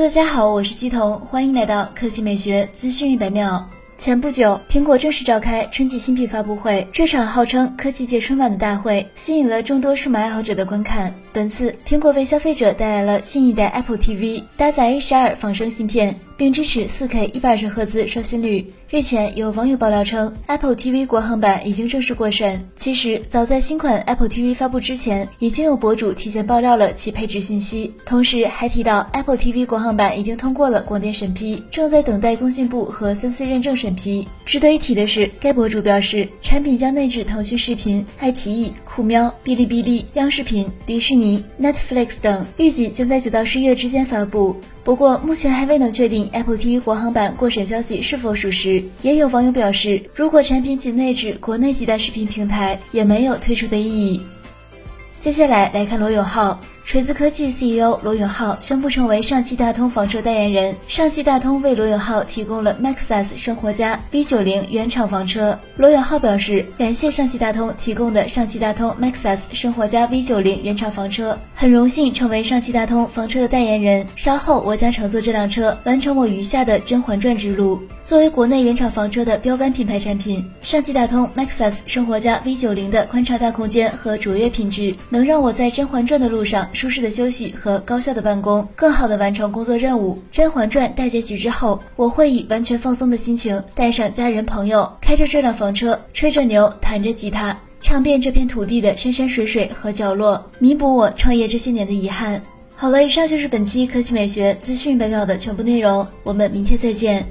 大家好，我是姬彤，欢迎来到科技美学资讯一百秒。前不久，苹果正式召开春季新品发布会。这场号称科技界春晚的大会，吸引了众多数码爱好者的观看。本次，苹果为消费者带来了新一代 Apple TV，搭载 A 十二仿生芯片。并支持 4K 一百二十赫兹刷新率。日前有网友爆料称，Apple TV 国行版已经正式过审。其实，早在新款 Apple TV 发布之前，已经有博主提前爆料了其配置信息，同时还提到 Apple TV 国行版已经通过了广电审批，正在等待工信部和三 C 认证审批。值得一提的是，该博主表示，产品将内置腾讯视频、爱奇艺、酷喵、哔哩哔哩、央视频、迪士尼、Netflix 等，预计将在九到十一月之间发布。不过，目前还未能确定 Apple TV 国行版过审消息是否属实。也有网友表示，如果产品仅内置国内几大视频平台，也没有推出的意义。接下来来看罗永浩。锤子科技 CEO 罗永浩宣布成为上汽大通房车代言人。上汽大通为罗永浩提供了 Maxus 生活家 V90 原厂房车。罗永浩表示，感谢上汽大通提供的上汽大通 Maxus 生活家 V90 原厂房车，很荣幸成为上汽大通房车的代言人。稍后我将乘坐这辆车，完成我余下的《甄嬛传》之路。作为国内原厂房车的标杆品牌产品，上汽大通 Maxus 生活家 V90 的宽敞大空间和卓越品质，能让我在《甄嬛传》的路上。舒适的休息和高效的办公，更好的完成工作任务。《甄嬛传》大结局之后，我会以完全放松的心情，带上家人朋友，开着这辆房车，吹着牛，弹着吉他，唱遍这片土地的山山水水和角落，弥补我创业这些年的遗憾。好了，以上就是本期科技美学资讯百秒的全部内容，我们明天再见。